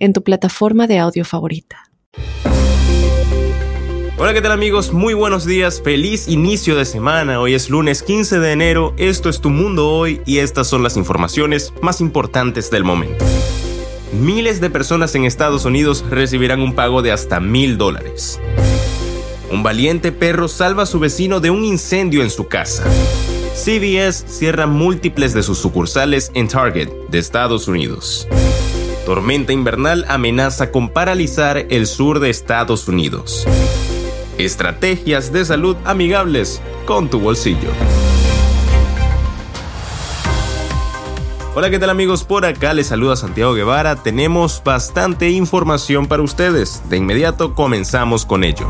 en tu plataforma de audio favorita. Hola, ¿qué tal amigos? Muy buenos días, feliz inicio de semana. Hoy es lunes 15 de enero, esto es Tu Mundo Hoy y estas son las informaciones más importantes del momento. Miles de personas en Estados Unidos recibirán un pago de hasta mil dólares. Un valiente perro salva a su vecino de un incendio en su casa. CVS cierra múltiples de sus sucursales en Target de Estados Unidos. Tormenta invernal amenaza con paralizar el sur de Estados Unidos. Estrategias de salud amigables con tu bolsillo. Hola, ¿qué tal amigos? Por acá les saluda Santiago Guevara. Tenemos bastante información para ustedes. De inmediato comenzamos con ello.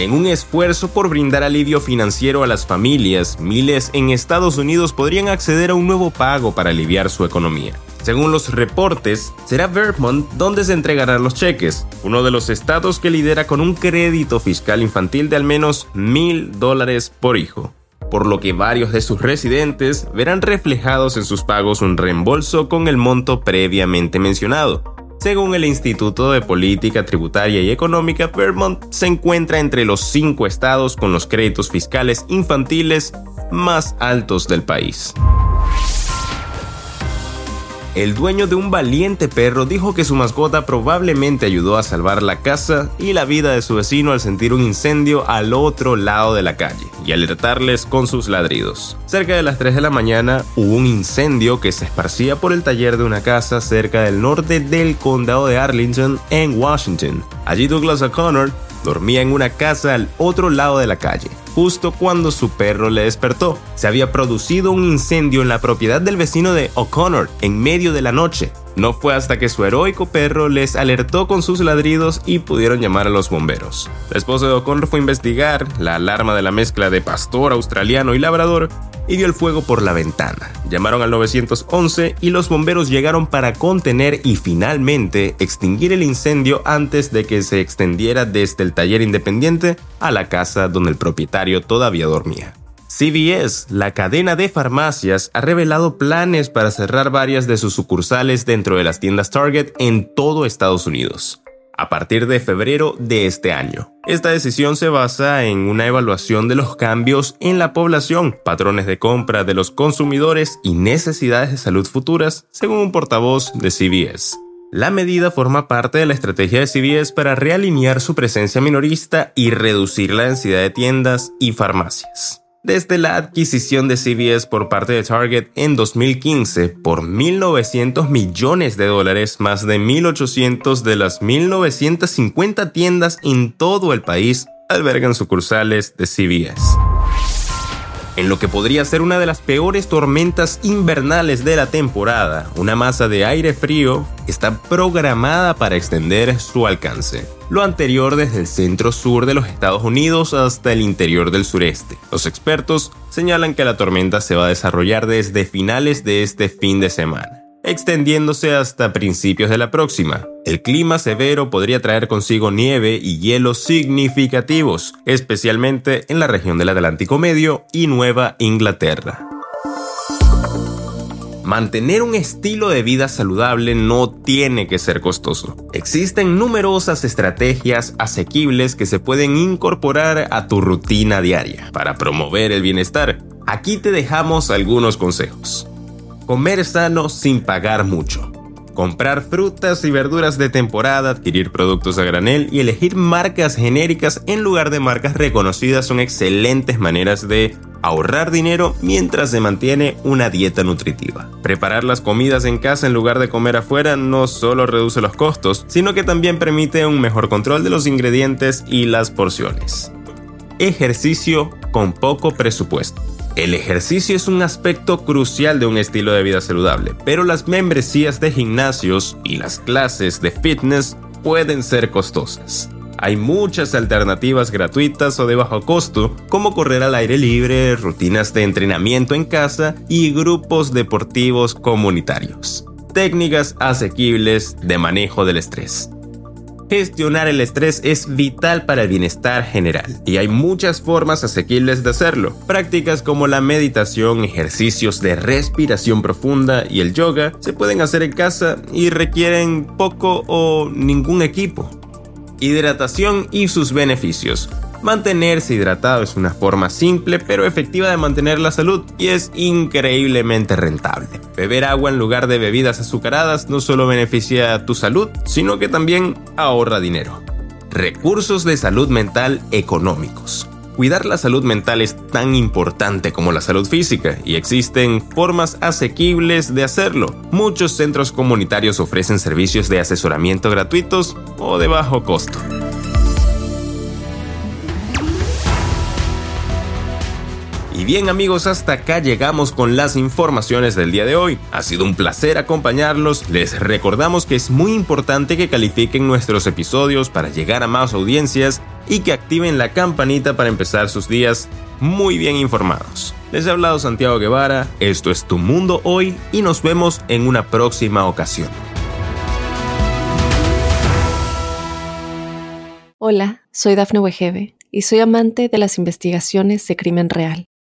En un esfuerzo por brindar alivio financiero a las familias, miles en Estados Unidos podrían acceder a un nuevo pago para aliviar su economía. Según los reportes, será Vermont donde se entregarán los cheques, uno de los estados que lidera con un crédito fiscal infantil de al menos mil dólares por hijo por lo que varios de sus residentes verán reflejados en sus pagos un reembolso con el monto previamente mencionado. Según el Instituto de Política Tributaria y Económica, Vermont se encuentra entre los cinco estados con los créditos fiscales infantiles más altos del país. El dueño de un valiente perro dijo que su mascota probablemente ayudó a salvar la casa y la vida de su vecino al sentir un incendio al otro lado de la calle y alertarles con sus ladridos. Cerca de las 3 de la mañana hubo un incendio que se esparcía por el taller de una casa cerca del norte del condado de Arlington en Washington. Allí Douglas O'Connor dormía en una casa al otro lado de la calle justo cuando su perro le despertó. Se había producido un incendio en la propiedad del vecino de O'Connor en medio de la noche. No fue hasta que su heroico perro les alertó con sus ladridos y pudieron llamar a los bomberos. La esposa de O'Connor fue a investigar la alarma de la mezcla de pastor australiano y labrador y dio el fuego por la ventana. Llamaron al 911 y los bomberos llegaron para contener y finalmente extinguir el incendio antes de que se extendiera desde el taller independiente a la casa donde el propietario todavía dormía. CVS, la cadena de farmacias, ha revelado planes para cerrar varias de sus sucursales dentro de las tiendas Target en todo Estados Unidos a partir de febrero de este año. Esta decisión se basa en una evaluación de los cambios en la población, patrones de compra de los consumidores y necesidades de salud futuras, según un portavoz de CVS. La medida forma parte de la estrategia de CVS para realinear su presencia minorista y reducir la densidad de tiendas y farmacias desde la adquisición de CBS por parte de Target en 2015 por 1.900 millones de dólares, más de 1.800 de las 1.950 tiendas en todo el país albergan sucursales de CBS en lo que podría ser una de las peores tormentas invernales de la temporada. Una masa de aire frío está programada para extender su alcance. Lo anterior desde el centro sur de los Estados Unidos hasta el interior del sureste. Los expertos señalan que la tormenta se va a desarrollar desde finales de este fin de semana extendiéndose hasta principios de la próxima. El clima severo podría traer consigo nieve y hielo significativos, especialmente en la región del Atlántico Medio y Nueva Inglaterra. Mantener un estilo de vida saludable no tiene que ser costoso. Existen numerosas estrategias asequibles que se pueden incorporar a tu rutina diaria para promover el bienestar. Aquí te dejamos algunos consejos. Comer sano sin pagar mucho. Comprar frutas y verduras de temporada, adquirir productos a granel y elegir marcas genéricas en lugar de marcas reconocidas son excelentes maneras de ahorrar dinero mientras se mantiene una dieta nutritiva. Preparar las comidas en casa en lugar de comer afuera no solo reduce los costos, sino que también permite un mejor control de los ingredientes y las porciones. Ejercicio con poco presupuesto. El ejercicio es un aspecto crucial de un estilo de vida saludable, pero las membresías de gimnasios y las clases de fitness pueden ser costosas. Hay muchas alternativas gratuitas o de bajo costo, como correr al aire libre, rutinas de entrenamiento en casa y grupos deportivos comunitarios. Técnicas asequibles de manejo del estrés. Gestionar el estrés es vital para el bienestar general y hay muchas formas asequibles de hacerlo. Prácticas como la meditación, ejercicios de respiración profunda y el yoga se pueden hacer en casa y requieren poco o ningún equipo. Hidratación y sus beneficios. Mantenerse hidratado es una forma simple pero efectiva de mantener la salud y es increíblemente rentable. Beber agua en lugar de bebidas azucaradas no solo beneficia a tu salud, sino que también ahorra dinero. Recursos de salud mental económicos. Cuidar la salud mental es tan importante como la salud física y existen formas asequibles de hacerlo. Muchos centros comunitarios ofrecen servicios de asesoramiento gratuitos o de bajo costo. Y bien amigos, hasta acá llegamos con las informaciones del día de hoy. Ha sido un placer acompañarlos. Les recordamos que es muy importante que califiquen nuestros episodios para llegar a más audiencias y que activen la campanita para empezar sus días muy bien informados. Les ha hablado Santiago Guevara, esto es Tu Mundo Hoy y nos vemos en una próxima ocasión. Hola, soy Dafne Wegebe y soy amante de las investigaciones de crimen real.